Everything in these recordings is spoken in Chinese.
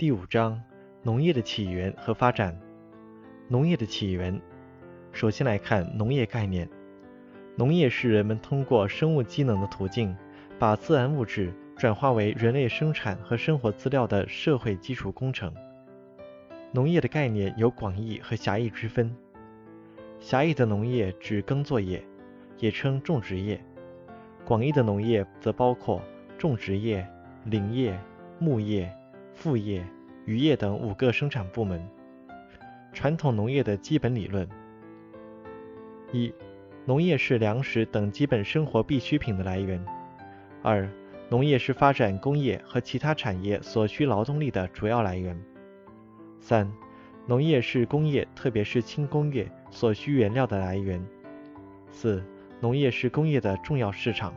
第五章：农业的起源和发展。农业的起源，首先来看农业概念。农业是人们通过生物机能的途径，把自然物质转化为人类生产和生活资料的社会基础工程。农业的概念有广义和狭义之分。狭义的农业指耕作业，也称种植业；广义的农业则包括种植业、林业、牧业。副业、渔业等五个生产部门。传统农业的基本理论：一、农业是粮食等基本生活必需品的来源；二、农业是发展工业和其他产业所需劳动力的主要来源；三、农业是工业，特别是轻工业所需原料的来源；四、农业是工业的重要市场；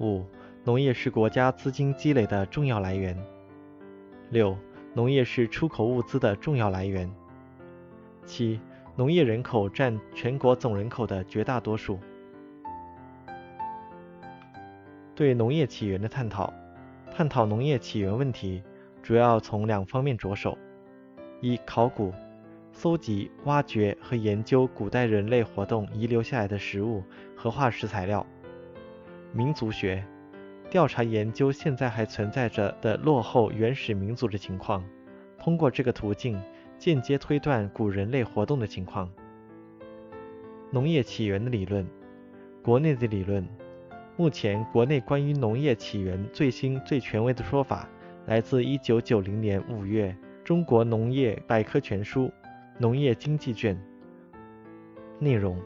五、农业是国家资金积累的重要来源。六、农业是出口物资的重要来源。七、农业人口占全国总人口的绝大多数。对农业起源的探讨，探讨农业起源问题，主要从两方面着手：一、考古，搜集、挖掘和研究古代人类活动遗留下来的食物和化石材料；民族学。调查研究现在还存在着的落后原始民族的情况，通过这个途径间接推断古人类活动的情况。农业起源的理论，国内的理论。目前国内关于农业起源最新最权威的说法，来自1990年5月《中国农业百科全书·农业经济卷》。内容：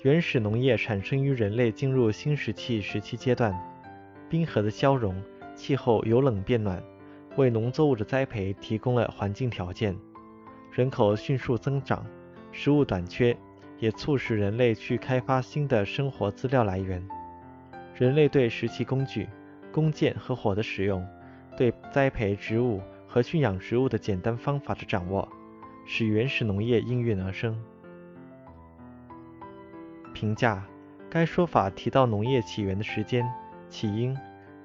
原始农业产生于人类进入新石器时期阶段。冰河的消融，气候由冷变暖，为农作物的栽培提供了环境条件。人口迅速增长，食物短缺，也促使人类去开发新的生活资料来源。人类对石器工具、弓箭和火的使用，对栽培植物和驯养植物的简单方法的掌握，使原始农业应运而生。评价：该说法提到农业起源的时间。起因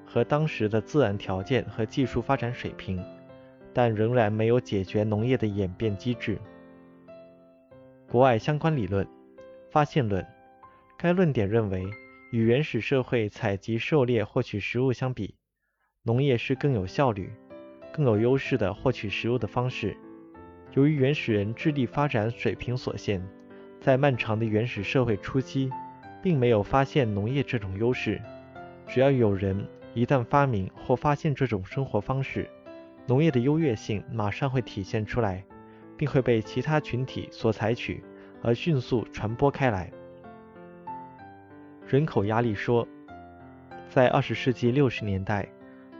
和当时的自然条件和技术发展水平，但仍然没有解决农业的演变机制。国外相关理论发现论，该论点认为，与原始社会采集、狩猎获取食物相比，农业是更有效率、更有优势的获取食物的方式。由于原始人智力发展水平所限，在漫长的原始社会初期，并没有发现农业这种优势。只要有人一旦发明或发现这种生活方式，农业的优越性马上会体现出来，并会被其他群体所采取，而迅速传播开来。人口压力说，在二十世纪六十年代，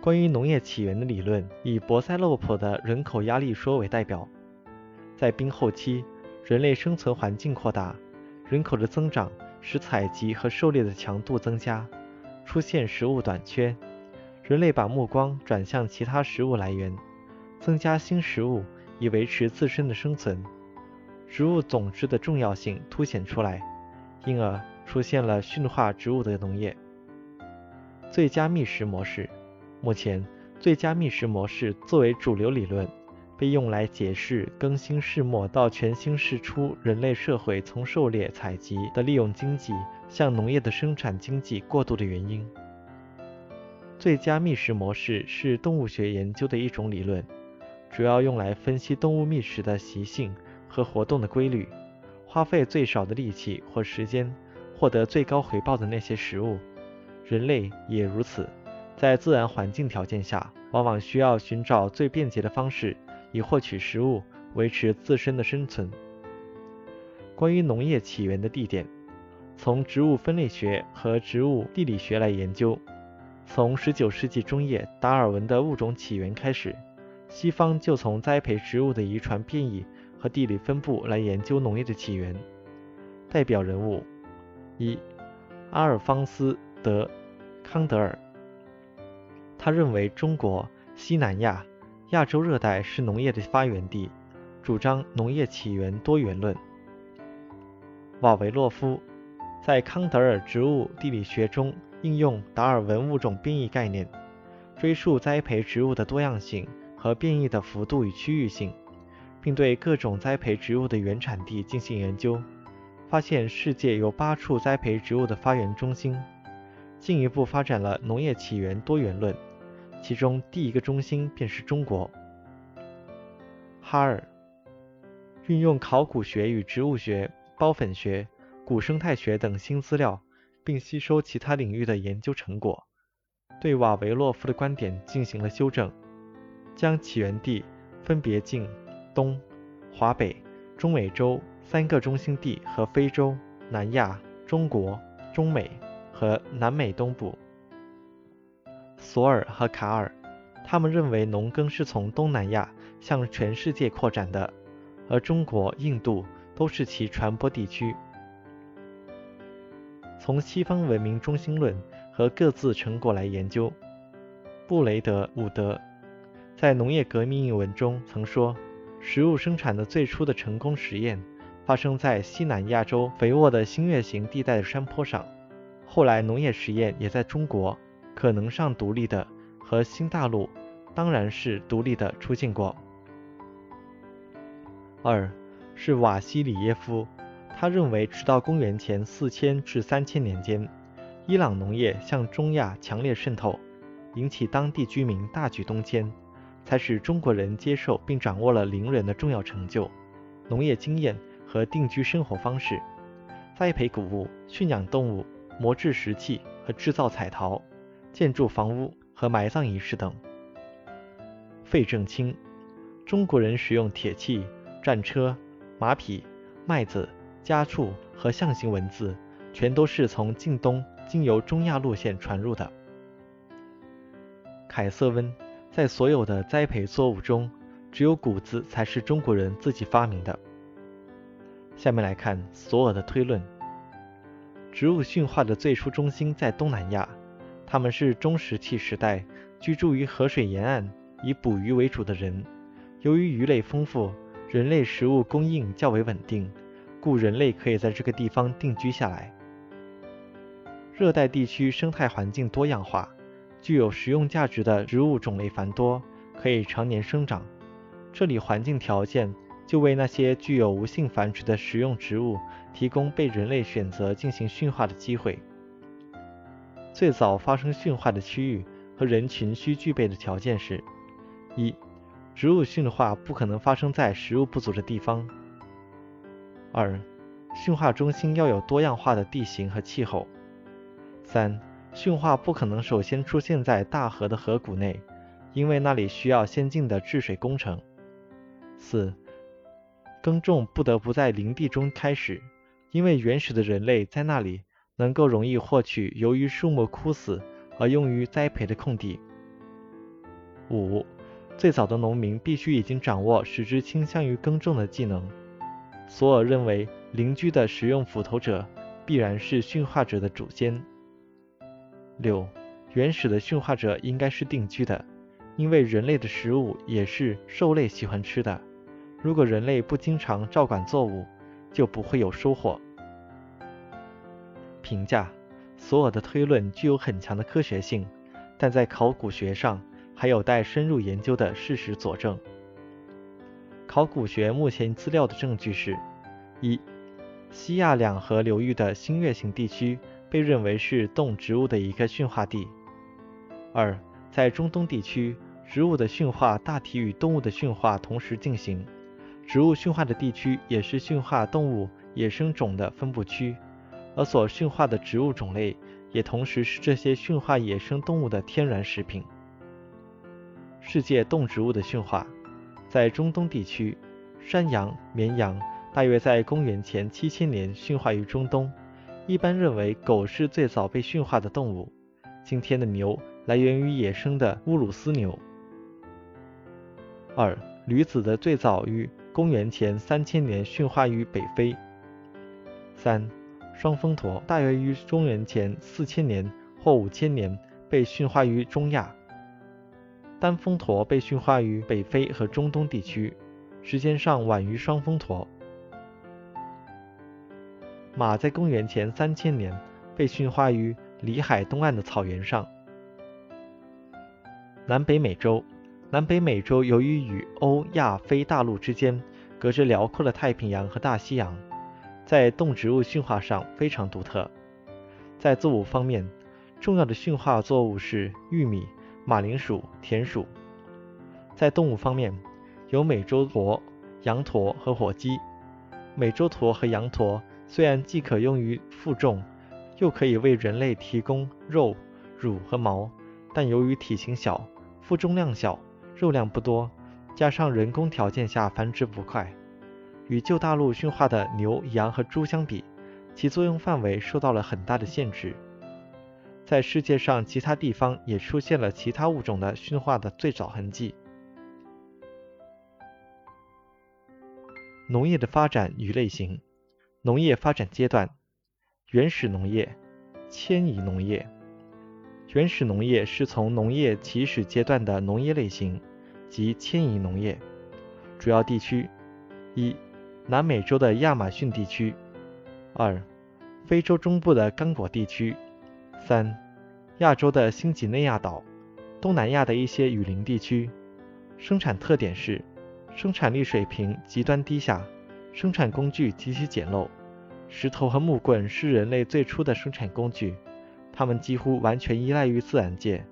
关于农业起源的理论以博塞洛普的人口压力说为代表。在冰后期，人类生存环境扩大，人口的增长使采集和狩猎的强度增加。出现食物短缺，人类把目光转向其他食物来源，增加新食物以维持自身的生存。植物种质的重要性凸显出来，因而出现了驯化植物的农业。最佳觅食模式，目前最佳觅食模式作为主流理论，被用来解释更新世末到全新世初人类社会从狩猎采集的利用经济。向农业的生产经济过渡的原因。最佳觅食模式是动物学研究的一种理论，主要用来分析动物觅食的习性和活动的规律，花费最少的力气或时间，获得最高回报的那些食物。人类也如此，在自然环境条件下，往往需要寻找最便捷的方式以获取食物，维持自身的生存。关于农业起源的地点。从植物分类学和植物地理学来研究。从19世纪中叶达尔文的物种起源开始，西方就从栽培植物的遗传变异和地理分布来研究农业的起源。代表人物：一、阿尔方斯·德·康德尔。他认为中国、西南亚、亚洲热带是农业的发源地，主张农业起源多元论。瓦维洛夫。在康德尔植物地理学中应用达尔文物种变异概念，追溯栽培植物的多样性和变异的幅度与区域性，并对各种栽培植物的原产地进行研究，发现世界有八处栽培植物的发源中心，进一步发展了农业起源多元论，其中第一个中心便是中国。哈尔运用考古学与植物学、孢粉学、古生态学等新资料，并吸收其他领域的研究成果，对瓦维洛夫的观点进行了修正，将起源地分别进东、华北、中美洲三个中心地和非洲、南亚、中国、中美和南美东部。索尔和卡尔，他们认为农耕是从东南亚。向全世界扩展的，而中国、印度都是其传播地区。从西方文明中心论和各自成果来研究，布雷德伍德在《农业革命》一文中曾说，食物生产的最初的成功实验发生在西南亚洲肥沃的新月形地带的山坡上，后来农业实验也在中国可能上独立的和新大陆当然是独立的出现过。二是瓦西里耶夫，他认为直到公元前四千至三千年间，伊朗农业向中亚强烈渗透，引起当地居民大举东迁，才使中国人接受并掌握了邻人的重要成就、农业经验和定居生活方式，栽培谷物、驯养动物、磨制石器和制造彩陶、建筑房屋和埋葬仪式等。费正清，中国人使用铁器。战车、马匹、麦子、家畜和象形文字，全都是从晋东经由中亚路线传入的。凯瑟温在所有的栽培作物中，只有谷子才是中国人自己发明的。下面来看索尔的推论：植物驯化的最初中心在东南亚，他们是中石器时代居住于河水沿岸、以捕鱼为主的人，由于鱼类丰富。人类食物供应较为稳定，故人类可以在这个地方定居下来。热带地区生态环境多样化，具有食用价值的植物种类繁多，可以常年生长。这里环境条件就为那些具有无性繁殖的食用植物提供被人类选择进行驯化的机会。最早发生驯化的区域和人群需具备的条件是：一。植物驯化不可能发生在食物不足的地方。二、驯化中心要有多样化的地形和气候。三、驯化不可能首先出现在大河的河谷内，因为那里需要先进的治水工程。四、耕种不得不在林地中开始，因为原始的人类在那里能够容易获取由于树木枯死而用于栽培的空地。五。最早的农民必须已经掌握使之倾向于耕种的技能。索尔认为，邻居的食用斧头者必然是驯化者的祖先。六，原始的驯化者应该是定居的，因为人类的食物也是兽类喜欢吃的。如果人类不经常照管作物，就不会有收获。评价：索尔的推论具有很强的科学性，但在考古学上。还有待深入研究的事实佐证。考古学目前资料的证据是：一、西亚两河流域的新月形地区被认为是动植物的一个驯化地；二、在中东地区，植物的驯化大体与动物的驯化同时进行，植物驯化的地区也是驯化动物野生种的分布区，而所驯化的植物种类也同时是这些驯化野生动物的天然食品。世界动植物的驯化，在中东地区，山羊、绵羊大约在公元前七千年驯化于中东。一般认为，狗是最早被驯化的动物。今天的牛来源于野生的乌鲁斯牛。二、驴子的最早于公元前三千年驯化于北非。三、双峰驼大约于公元前四千年或五千年被驯化于中亚。单峰驼被驯化于北非和中东地区，时间上晚于双峰驼。马在公元前三千年被驯化于里海东岸的草原上。南北美洲，南北美洲由于与欧亚非大陆之间隔着辽阔的太平洋和大西洋，在动植物驯化上非常独特。在作物方面，重要的驯化作物是玉米、马铃薯、田鼠。在动物方面，有美洲驼、羊驼和火鸡。美洲驼和羊驼虽然既可用于负重，又可以为人类提供肉、乳和毛，但由于体型小、负重量小，肉量不多，加上人工条件下繁殖不快，与旧大陆驯化的牛、羊和猪相比，其作用范围受到了很大的限制。在世界上其他地方也出现了其他物种的驯化的最早痕迹。农业的发展与类型：农业发展阶段，原始农业、迁移农业。原始农业是从农业起始阶段的农业类型。及迁移农业主要地区：一、南美洲的亚马逊地区；二、非洲中部的刚果地区；三、亚洲的新几内亚岛、东南亚的一些雨林地区。生产特点是：生产力水平极端低下，生产工具极其简陋。石头和木棍是人类最初的生产工具，它们几乎完全依赖于自然界，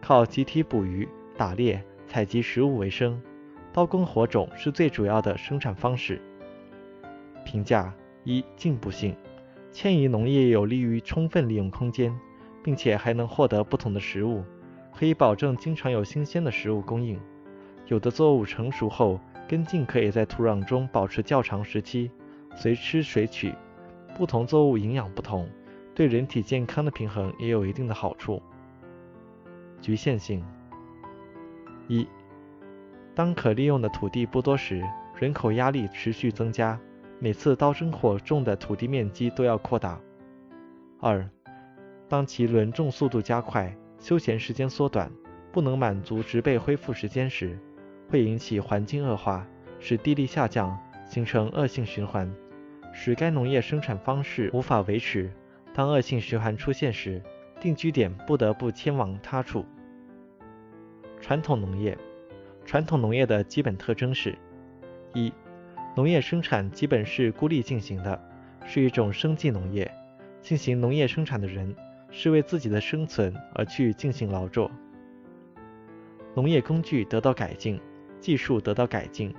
靠集体捕鱼、打猎。采集食物为生，刀耕火种是最主要的生产方式。评价一：进步性，迁移农业有利于充分利用空间，并且还能获得不同的食物，可以保证经常有新鲜的食物供应。有的作物成熟后，根茎可以在土壤中保持较长时期，随吃随取。不同作物营养不同，对人体健康的平衡也有一定的好处。局限性。一，当可利用的土地不多时，人口压力持续增加，每次刀耕火种的土地面积都要扩大。二，当其轮种速度加快，休闲时间缩短，不能满足植被恢复时间时，会引起环境恶化，使地力下降，形成恶性循环，使该农业生产方式无法维持。当恶性循环出现时，定居点不得不迁往他处。传统农业，传统农业的基本特征是：一、农业生产基本是孤立进行的，是一种生计农业。进行农业生产的人是为自己的生存而去进行劳作。农业工具得到改进，技术得到改进，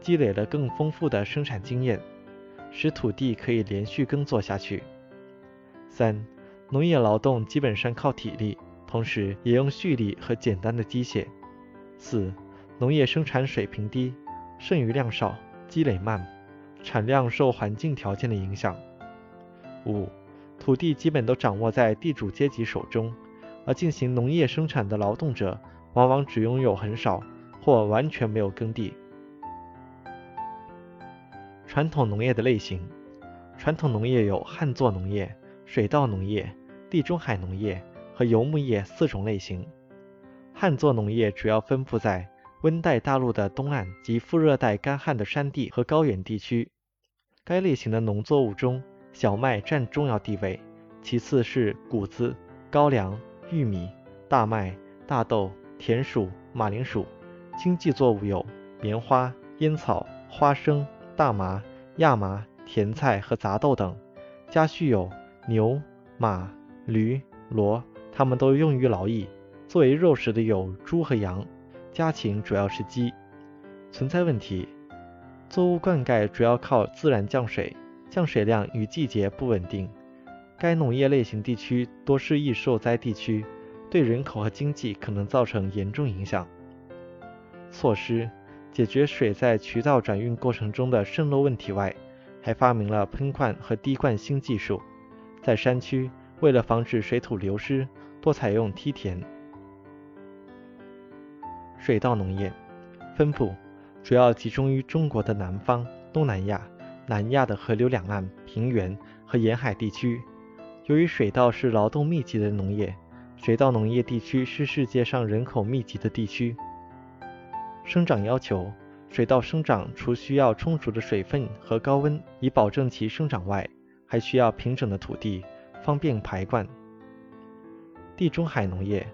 积累了更丰富的生产经验，使土地可以连续耕作下去。三、农业劳动基本上靠体力。同时也用蓄力和简单的机械。四、农业生产水平低，剩余量少，积累慢，产量受环境条件的影响。五、土地基本都掌握在地主阶级手中，而进行农业生产的劳动者往往只拥有很少或完全没有耕地。传统农业的类型：传统农业有旱作农业、水稻农业、地中海农业。和游牧业四种类型。旱作农业主要分布在温带大陆的东岸及副热带干旱的山地和高原地区。该类型的农作物中，小麦占重要地位，其次是谷子、高粱、玉米、大麦、大豆、田鼠、马铃薯。经济作物有棉花、烟草、花生、大麻、亚麻、甜菜和杂豆等。家畜有牛、马、驴、骡。它们都用于劳役，作为肉食的有猪和羊，家禽主要是鸡。存在问题：作物灌溉主要靠自然降水，降水量与季节不稳定。该农业类型地区多是易受灾地区，对人口和经济可能造成严重影响。措施：解决水在渠道转运过程中的渗漏问题外，还发明了喷灌和滴灌新技术。在山区，为了防止水土流失，多采用梯田。水稻农业分布主要集中于中国的南方、东南亚、南亚的河流两岸、平原和沿海地区。由于水稻是劳动密集的农业，水稻农业地区是世界上人口密集的地区。生长要求：水稻生长除需要充足的水分和高温以保证其生长外，还需要平整的土地，方便排灌。地中海农业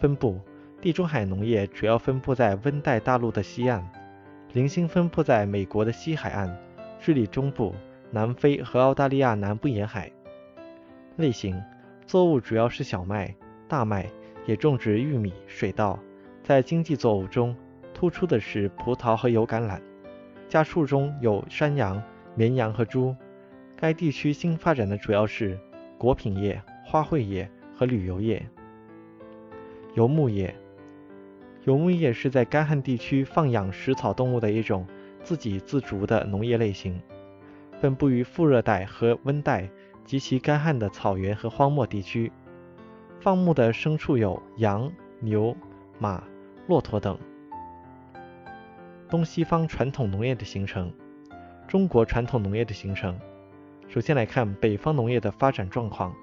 分布：地中海农业主要分布在温带大陆的西岸，零星分布在美国的西海岸、智利中部、南非和澳大利亚南部沿海。类型：作物主要是小麦、大麦，也种植玉米、水稻。在经济作物中，突出的是葡萄和油橄榄。家畜中有山羊、绵羊和猪。该地区新发展的主要是果品业、花卉业和旅游业。游牧业，游牧业是在干旱地区放养食草动物的一种自给自足的农业类型，分布于副热带和温带及其干旱的草原和荒漠地区。放牧的牲畜有羊、牛、马、骆驼等。东西方传统农业的形成，中国传统农业的形成。首先来看北方农业的发展状况。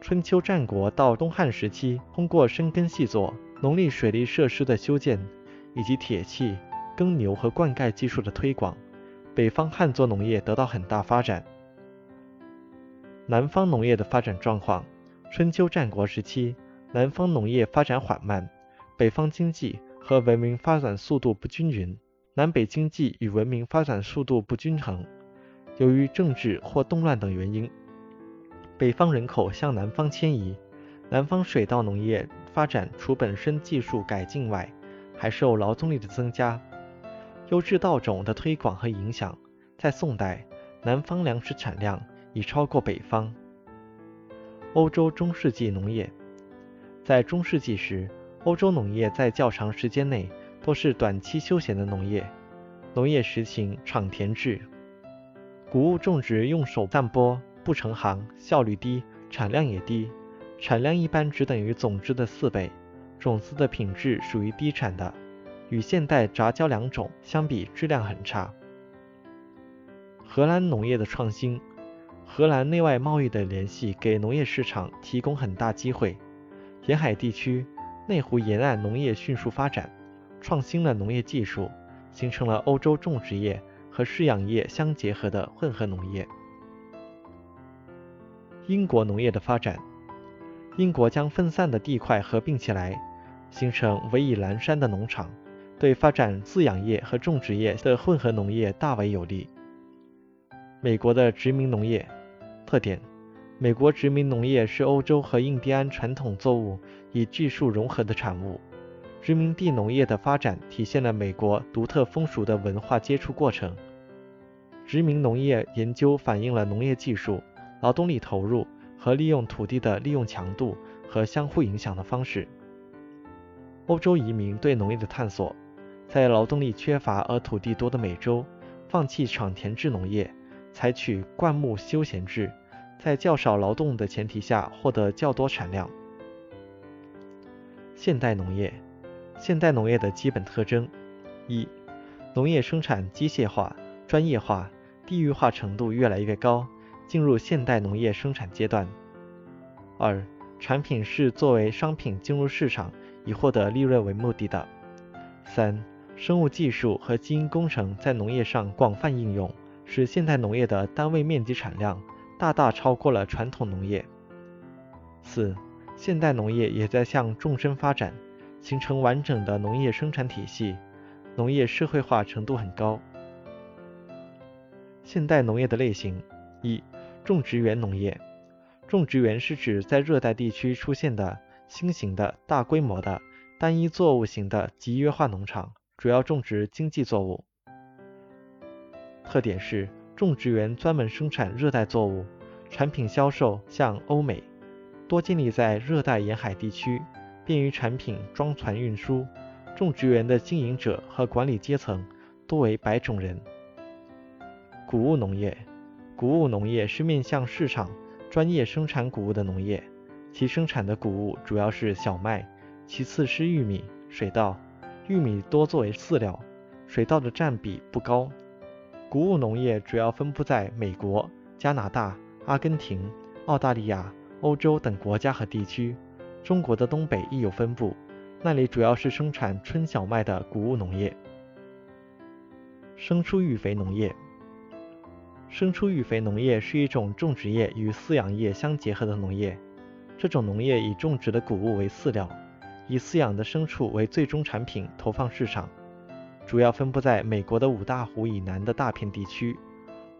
春秋战国到东汉时期，通过深耕细作、农力水利设施的修建，以及铁器、耕牛和灌溉技术的推广，北方旱作农业得到很大发展。南方农业的发展状况。春秋战国时期，南方农业发展缓慢，北方经济和文明发展速度不均匀，南北经济与文明发展速度不均衡。由于政治或动乱等原因，北方人口向南方迁移。南方水稻农业发展除本身技术改进外，还受劳动力的增加、优质稻种的推广和影响。在宋代，南方粮食产量已超过北方。欧洲中世纪农业，在中世纪时，欧洲农业在较长时间内都是短期休闲的农业，农业实行场田制。谷物种植用手散播，不成行，效率低，产量也低。产量一般只等于种子的四倍，种子的品质属于低产的，与现代杂交良种相比，质量很差。荷兰农业的创新，荷兰内外贸易的联系给农业市场提供很大机会。沿海地区、内湖沿岸农业迅速发展，创新了农业技术，形成了欧洲种植业。和饲养业相结合的混合农业。英国农业的发展，英国将分散的地块合并起来，形成围以蓝山的农场，对发展饲养业和种植业的混合农业大为有利。美国的殖民农业特点：美国殖民农业是欧洲和印第安传统作物与技术融合的产物。殖民地农业的发展体现了美国独特风俗的文化接触过程。殖民农业研究反映了农业技术、劳动力投入和利用土地的利用强度和相互影响的方式。欧洲移民对农业的探索，在劳动力缺乏而土地多的美洲，放弃场田制农业，采取灌木休闲制，在较少劳动的前提下获得较多产量。现代农业。现代农业的基本特征：一、农业生产机械化、专业化、地域化程度越来越高，进入现代农业生产阶段；二、产品是作为商品进入市场，以获得利润为目的的；三、生物技术和基因工程在农业上广泛应用，使现代农业的单位面积产量大大超过了传统农业；四、现代农业也在向纵深发展。形成完整的农业生产体系，农业社会化程度很高。现代农业的类型：一、种植园农业。种植园是指在热带地区出现的新型的大规模的单一作物型的集约化农场，主要种植经济作物。特点是种植园专门生产热带作物，产品销售向欧美，多建立在热带沿海地区。便于产品装船运输。种植园的经营者和管理阶层多为白种人。谷物农业，谷物农业是面向市场、专业生产谷物的农业，其生产的谷物主要是小麦，其次是玉米、水稻。玉米多作为饲料，水稻的占比不高。谷物农业主要分布在美国、加拿大、阿根廷、澳大利亚、欧洲等国家和地区。中国的东北亦有分布，那里主要是生产春小麦的谷物农业。牲畜育肥农业，牲畜育肥农业是一种种植业与饲养业相结合的农业。这种农业以种植的谷物为饲料，以饲养的牲畜为最终产品投放市场，主要分布在美国的五大湖以南的大片地区。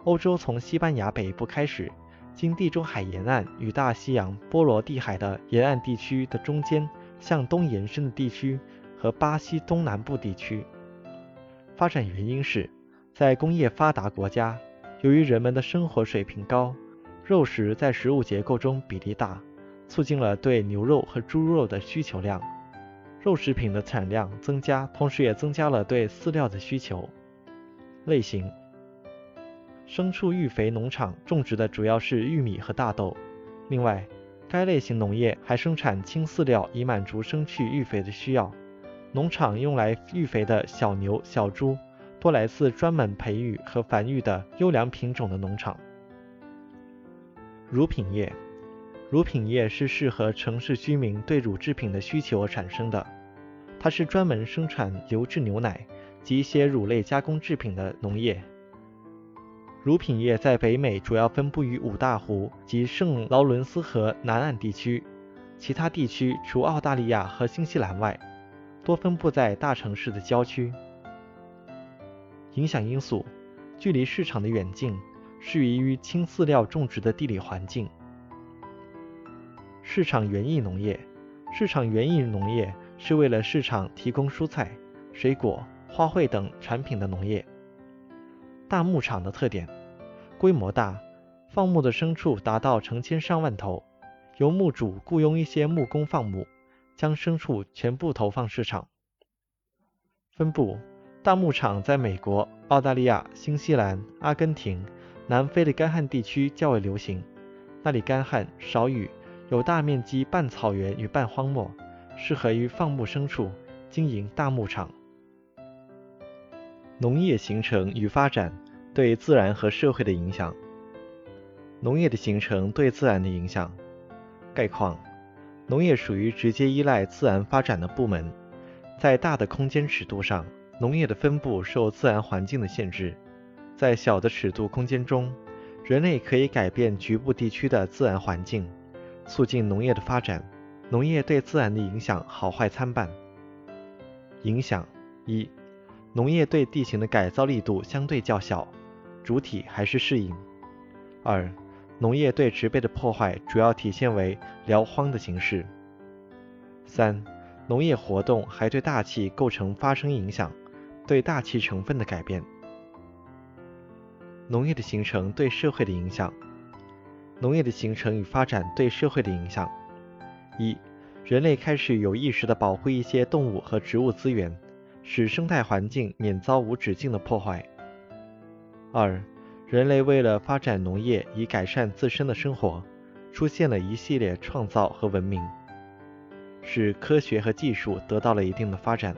欧洲从西班牙北部开始，经地中海沿岸与大西洋波罗的海的沿岸地区的中间向东延伸的地区和巴西东南部地区。发展原因是，在工业发达国家，由于人们的生活水平高，肉食在食物结构中比例大，促进了对牛肉和猪肉的需求量，肉食品的产量增加，同时也增加了对饲料的需求。类型。牲畜育肥农场种植的主要是玉米和大豆，另外，该类型农业还生产轻饲料以满足牲畜育肥的需要。农场用来育肥的小牛、小猪多来自专门培育和繁育的优良品种的农场。乳品业，乳品业是适合城市居民对乳制品的需求而产生的，它是专门生产油脂牛奶及一些乳类加工制品的农业。乳品业在北美主要分布于五大湖及圣劳伦斯河南岸地区，其他地区除澳大利亚和新西兰外，多分布在大城市的郊区。影响因素：距离市场的远近，适宜于轻饲料种植的地理环境。市场园艺农业，市场园艺农业是为了市场提供蔬菜、水果、花卉等产品的农业。大牧场的特点：规模大，放牧的牲畜达到成千上万头，由牧主雇佣一些牧工放牧，将牲畜全部投放市场。分布：大牧场在美国、澳大利亚、新西兰、阿根廷、南非的干旱地区较为流行，那里干旱少雨，有大面积半草原与半荒漠，适合于放牧牲畜，经营大牧场。农业形成与发展对自然和社会的影响。农业的形成对自然的影响。概况：农业属于直接依赖自然发展的部门。在大的空间尺度上，农业的分布受自然环境的限制；在小的尺度空间中，人类可以改变局部地区的自然环境，促进农业的发展。农业对自然的影响好坏参半。影响一。农业对地形的改造力度相对较小，主体还是适应。二、农业对植被的破坏主要体现为撂荒的形式。三、农业活动还对大气构成发生影响，对大气成分的改变。农业的形成对社会的影响。农业的形成与发展对社会的影响：一、人类开始有意识地保护一些动物和植物资源。使生态环境免遭无止境的破坏。二、人类为了发展农业以改善自身的生活，出现了一系列创造和文明，使科学和技术得到了一定的发展。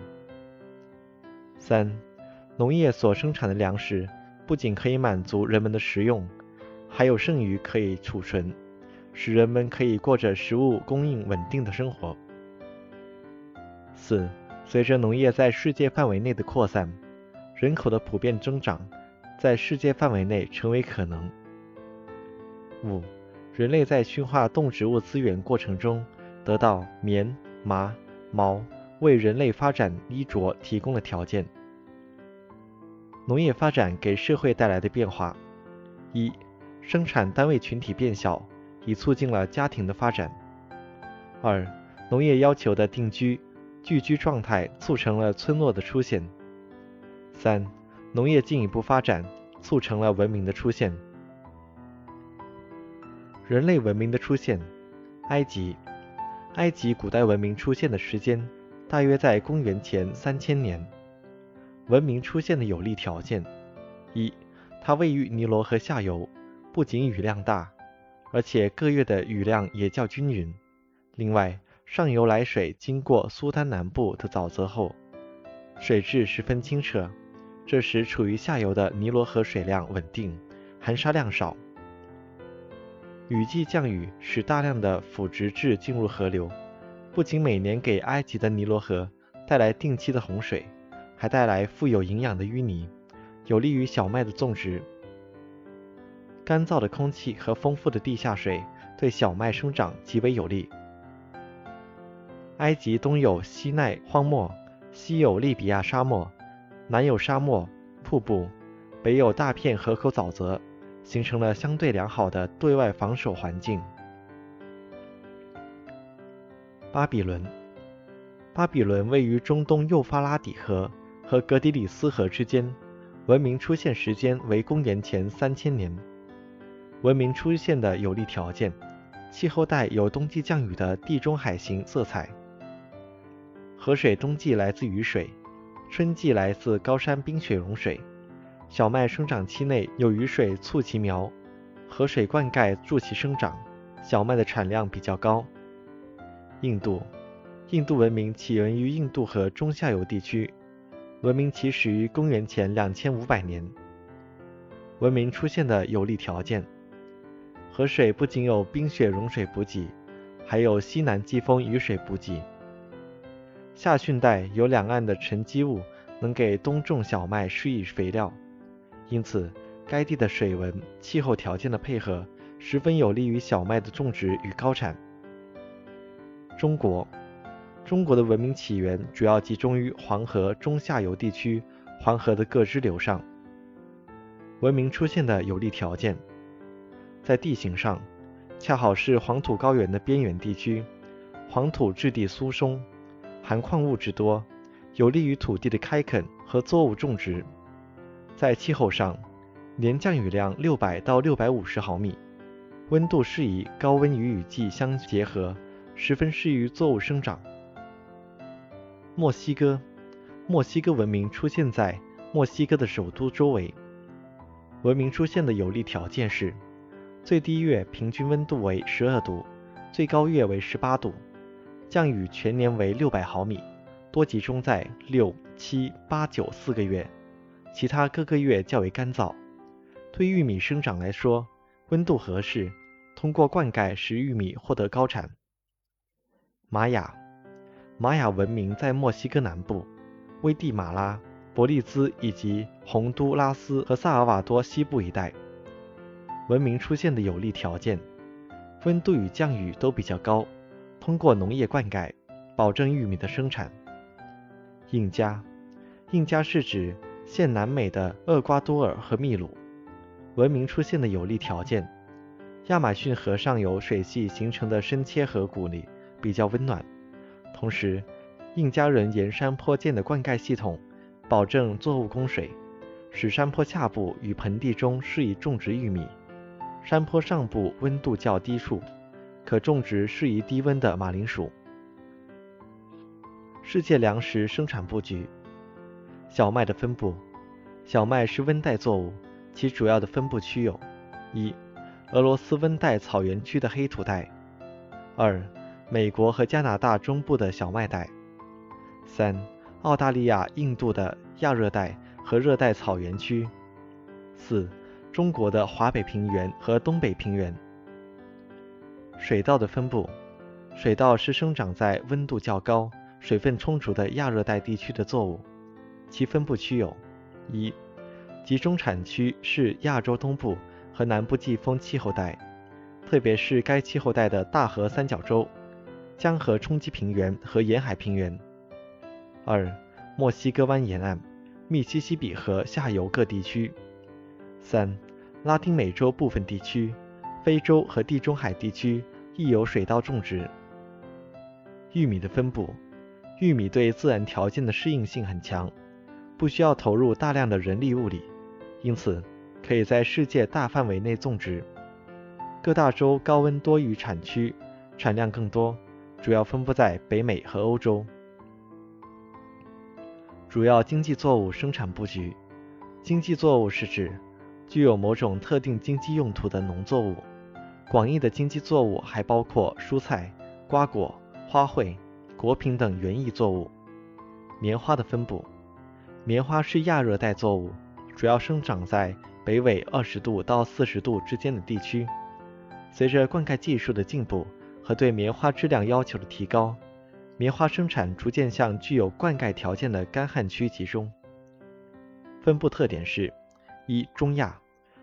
三、农业所生产的粮食不仅可以满足人们的食用，还有剩余可以储存，使人们可以过着食物供应稳定的生活。四。随着农业在世界范围内的扩散，人口的普遍增长在世界范围内成为可能。五、人类在驯化动植物资源过程中得到棉、麻、毛，为人类发展衣着提供了条件。农业发展给社会带来的变化：一、生产单位群体变小，以促进了家庭的发展；二、农业要求的定居。聚居状态促成了村落的出现。三、农业进一步发展，促成了文明的出现。人类文明的出现，埃及，埃及古代文明出现的时间大约在公元前三千年。文明出现的有利条件：一、它位于尼罗河下游，不仅雨量大，而且各月的雨量也较均匀。另外，上游来水经过苏丹南部的沼泽后，水质十分清澈，这时处于下游的尼罗河水量稳定，含沙量少。雨季降雨使大量的腐殖质进入河流，不仅每年给埃及的尼罗河带来定期的洪水，还带来富有营养的淤泥，有利于小麦的种植。干燥的空气和丰富的地下水对小麦生长极为有利。埃及东有西奈荒漠，西有利比亚沙漠，南有沙漠、瀑布，北有大片河口沼泽，形成了相对良好的对外防守环境。巴比伦，巴比伦位于中东幼发拉底河和格底里斯河之间，文明出现时间为公元前三千年。文明出现的有利条件，气候带有冬季降雨的地中海型色彩。河水冬季来自雨水，春季来自高山冰雪融水。小麦生长期内有雨水促其苗，河水灌溉助其生长，小麦的产量比较高。印度，印度文明起源于印度河中下游地区，文明起始于公元前两千五百年。文明出现的有利条件，河水不仅有冰雪融水补给，还有西南季风雨水补给。夏汛带有两岸的沉积物，能给冬种小麦施以肥料，因此该地的水文、气候条件的配合，十分有利于小麦的种植与高产。中国，中国的文明起源主要集中于黄河中下游地区，黄河的各支流上。文明出现的有利条件，在地形上，恰好是黄土高原的边缘地区，黄土质地疏松，含矿物质多，有利于土地的开垦和作物种植。在气候上，年降雨量六百到六百五十毫米，温度适宜，高温与雨季相结合。十分适于作物生长。墨西哥，墨西哥文明出现在墨西哥的首都周围。文明出现的有利条件是：最低月平均温度为十二度，最高月为十八度，降雨全年为六百毫米，多集中在六、七、八、九四个月，其他各个月较为干燥。对玉米生长来说，温度合适，通过灌溉使玉米获得高产。玛雅，玛雅文明在墨西哥南部、危地马拉、伯利兹以及洪都拉斯和萨尔瓦多西部一带。文明出现的有利条件，温度与降雨都比较高，通过农业灌溉保证玉米的生产。印加，印加是指现南美的厄瓜多尔和秘鲁。文明出现的有利条件，亚马逊河上游水系形成的深切河谷里。比较温暖，同时，印加人沿山坡建的灌溉系统，保证作物供水，使山坡下部与盆地中适宜种植玉米，山坡上部温度较低处，可种植适宜低温的马铃薯。世界粮食生产布局，小麦的分布，小麦是温带作物，其主要的分布区有：一、俄罗斯温带草原区的黑土带；二、美国和加拿大中部的小麦带，三、澳大利亚、印度的亚热带和热带草原区，四、中国的华北平原和东北平原。水稻的分布，水稻是生长在温度较高、水分充足的亚热带地区的作物，其分布区有：一、集中产区是亚洲东部和南部季风气候带，特别是该气候带的大河三角洲。江河冲积平原和沿海平原。二、墨西哥湾沿岸、密西西比河下游各地区。三、拉丁美洲部分地区、非洲和地中海地区亦有水稻种植。玉米的分布，玉米对自然条件的适应性很强，不需要投入大量的人力物力，因此可以在世界大范围内种植。各大洲高温多雨产区，产量更多。主要分布在北美和欧洲。主要经济作物生产布局：经济作物是指具有某种特定经济用途的农作物。广义的经济作物还包括蔬菜、瓜果、花卉、果品等园艺作物。棉花的分布：棉花是亚热带作物，主要生长在北纬二十度到四十度之间的地区。随着灌溉技术的进步。和对棉花质量要求的提高，棉花生产逐渐向具有灌溉条件的干旱区集中。分布特点是：一、中亚，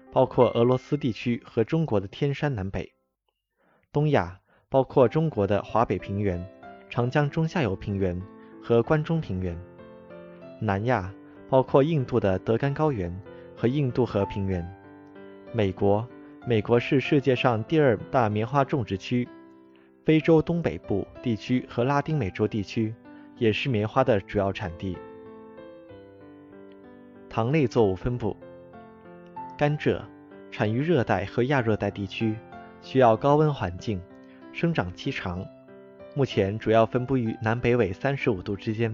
包括俄罗斯地区和中国的天山南北；东亚，包括中国的华北平原、长江中下游平原和关中平原。南亚包括印度的德干高原和印度河平原。美国，美国是世界上第二大棉花种植区。非洲东北部地区和拉丁美洲地区也是棉花的主要产地。糖类作物分布：甘蔗产于热带和亚热带地区，需要高温环境，生长期长。目前主要分布于南北纬三十五度之间，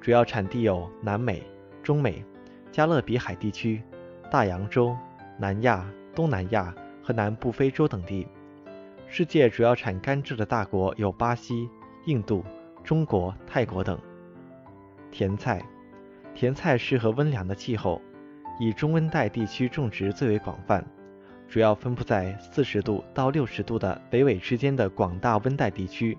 主要产地有南美、中美、加勒比海地区、大洋洲、南亚、东南亚和南部非洲等地。世界主要产甘蔗的大国有巴西、印度、中国、泰国等。甜菜，甜菜适合温凉的气候，以中温带地区种植最为广泛，主要分布在四十度到六十度的北纬之间的广大温带地区。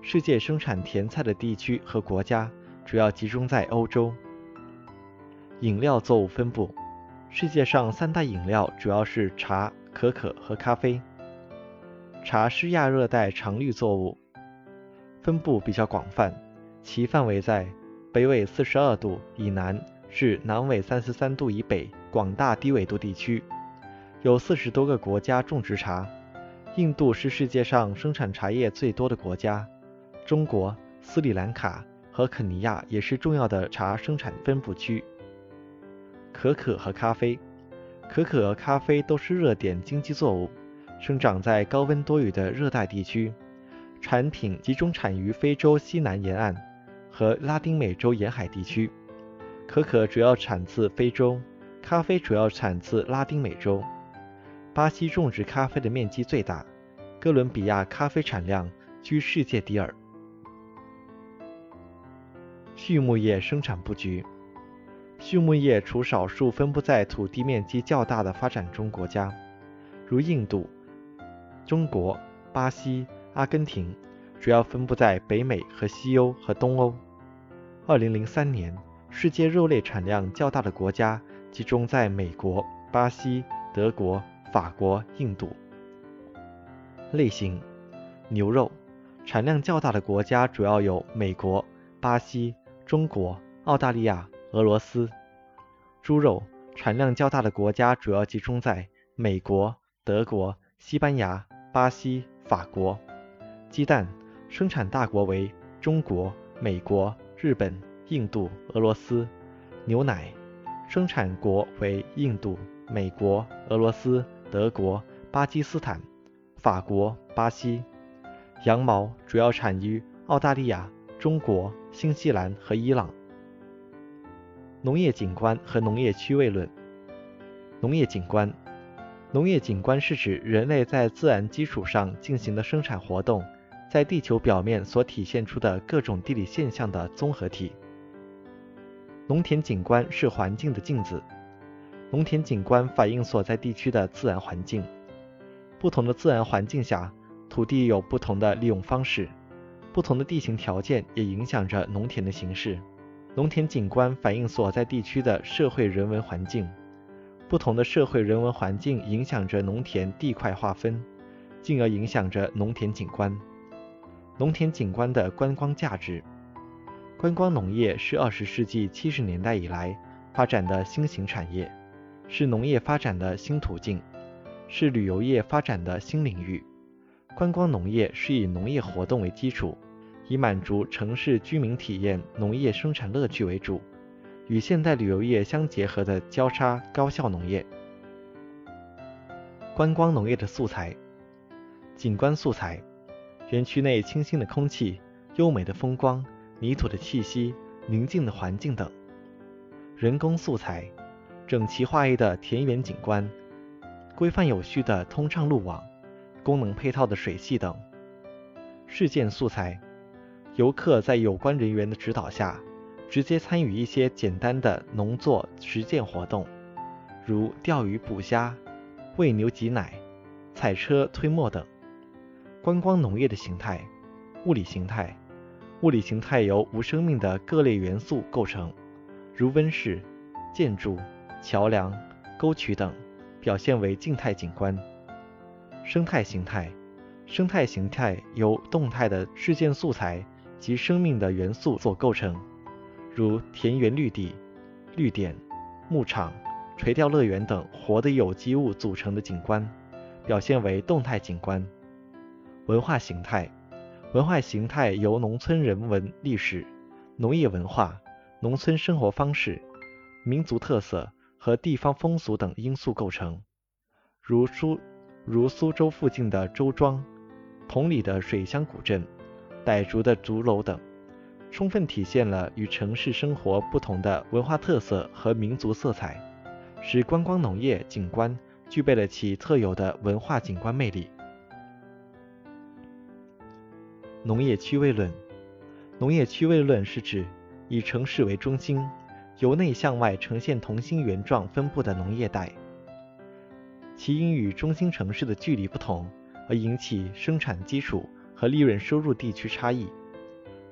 世界生产甜菜的地区和国家主要集中在欧洲。饮料作物分布，世界上三大饮料主要是茶、可可和咖啡。茶是亚热带常绿作物，分布比较广泛，其范围在北纬四十二度以南至南纬三十三度以北广大低纬度地区，有四十多个国家种植茶。印度是世界上生产茶叶最多的国家，中国、斯里兰卡和肯尼亚也是重要的茶生产分布区。可可和咖啡，可可和咖啡都是热点经济作物。生长在高温多雨的热带地区，产品集中产于非洲西南沿岸和拉丁美洲沿海地区。可可主要产自非洲，咖啡主要产自拉丁美洲。巴西种植咖啡的面积最大，哥伦比亚咖啡产量居世界第二。畜牧业生产布局：畜牧业除少数分布在土地面积较大的发展中国家，如印度。中国、巴西、阿根廷主要分布在北美和西欧和东欧。二零零三年，世界肉类产量较大的国家集中在美国、巴西、德国、法国、印度。类型：牛肉产量较大的国家主要有美国、巴西、中国、澳大利亚、俄罗斯。猪肉产量较大的国家主要集中在美国、德国、西班牙。巴西、法国，鸡蛋生产大国为中国、美国、日本、印度、俄罗斯；牛奶生产国为印度、美国、俄罗斯、德国、巴基斯坦、法国、巴西；羊毛主要产于澳大利亚、中国、新西兰和伊朗。农业景观和农业区位论。农业景观。农业景观是指人类在自然基础上进行的生产活动，在地球表面所体现出的各种地理现象的综合体。农田景观是环境的镜子，农田景观反映所在地区的自然环境。不同的自然环境下，土地有不同的利用方式，不同的地形条件也影响着农田的形式。农田景观反映所在地区的社会人文环境。不同的社会人文环境影响着农田地块划分，进而影响着农田景观。农田景观的观光价值，观光农业是二十世纪七十年代以来发展的新型产业，是农业发展的新途径，是旅游业发展的新领域。观光农业是以农业活动为基础，以满足城市居民体验农业生产乐趣为主。与现代旅游业相结合的交叉高效农业。观光农业的素材：景观素材，园区内清新的空气、优美的风光、泥土的气息、宁静的环境等；人工素材，整齐划一的田园景观、规范有序的通畅路网、功能配套的水系等；事件素材，游客在有关人员的指导下。直接参与一些简单的农作实践活动，如钓鱼、捕虾、喂牛挤奶、踩车推磨等。观光农业的形态，物理形态，物理形态由无生命的各类元素构成，如温室、建筑、桥梁、沟渠等，表现为静态景观。生态形态，生态形态由动态的事件素材及生命的元素所构成，如田园绿地、绿点、牧场、垂钓乐园等活的有机物组成的景观，表现为动态景观。文化形态，文化形态由农村人文历史、农业文化、农村生活方式、民族特色和地方风俗等因素构成，如苏如苏州附近的周庄、同里的水乡古镇、傣族的竹楼等，充分体现了与城市生活不同的文化特色和民族色彩，使观光农业景观具备了其特有的文化景观魅力。农业区位论，农业区位论是指以城市为中心，由内向外呈现同心圆状分布的农业带，其因与中心城市的距离不同而引起生产基础和利润收入地区差异。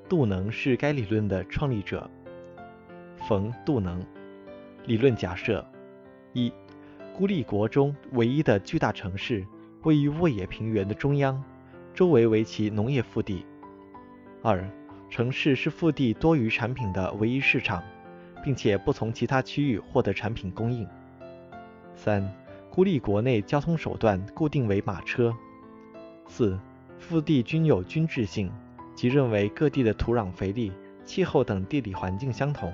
杜能是该理论的创立者。冯杜能理论假设：一、孤立国中唯一的巨大城市位于沃野平原的中央。周围为其农业腹地。二、城市是腹地多余产品的唯一市场，并且不从其他区域获得产品供应。三、孤立国内交通手段固定为马车。四、腹地均有均质性，即认为各地的土壤肥力、气候等地理环境相同。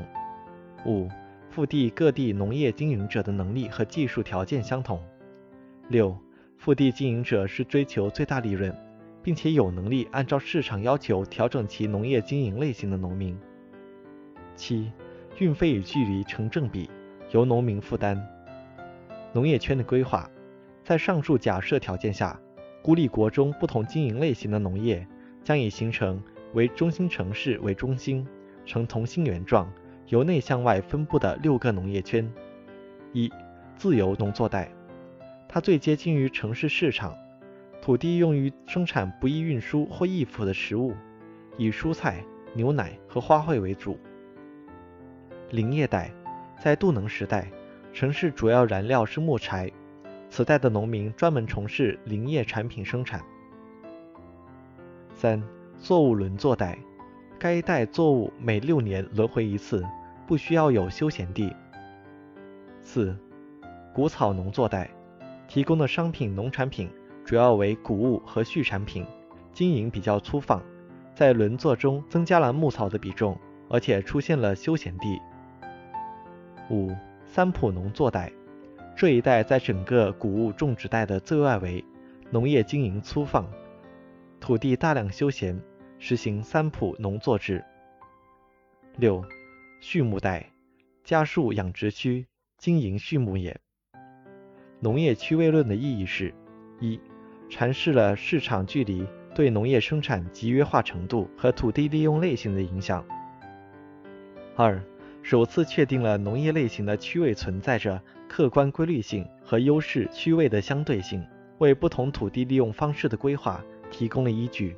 五、腹地各地农业经营者的能力和技术条件相同。六、腹地经营者是追求最大利润。并且有能力按照市场要求调整其农业经营类型的农民。七、运费与距离成正比，由农民负担。农业圈的规划，在上述假设条件下，孤立国中不同经营类型的农业将以形成为中心城市为中心，呈同心圆状，由内向外分布的六个农业圈。一、自由农作带，它最接近于城市市场。土地用于生产不易运输或易腐的食物，以蔬菜、牛奶和花卉为主。林业带，在杜能时代，城市主要燃料是木柴，此代的农民专门从事林业产品生产。三、作物轮作带，该带作物每六年轮回一次，不需要有休闲地。四、谷草农作带，提供的商品农产品。主要为谷物和畜产品，经营比较粗放，在轮作中增加了牧草的比重，而且出现了休闲地。五三浦农作带，这一带在整个谷物种植带的最外围，农业经营粗放，土地大量休闲，实行三浦农作制。六畜牧带，家畜养殖区，经营畜牧业。农业区位论的意义是：一。阐释了市场距离对农业生产集约化程度和土地利用类型的影响。二，首次确定了农业类型的区位存在着客观规律性和优势区位的相对性，为不同土地利用方式的规划提供了依据。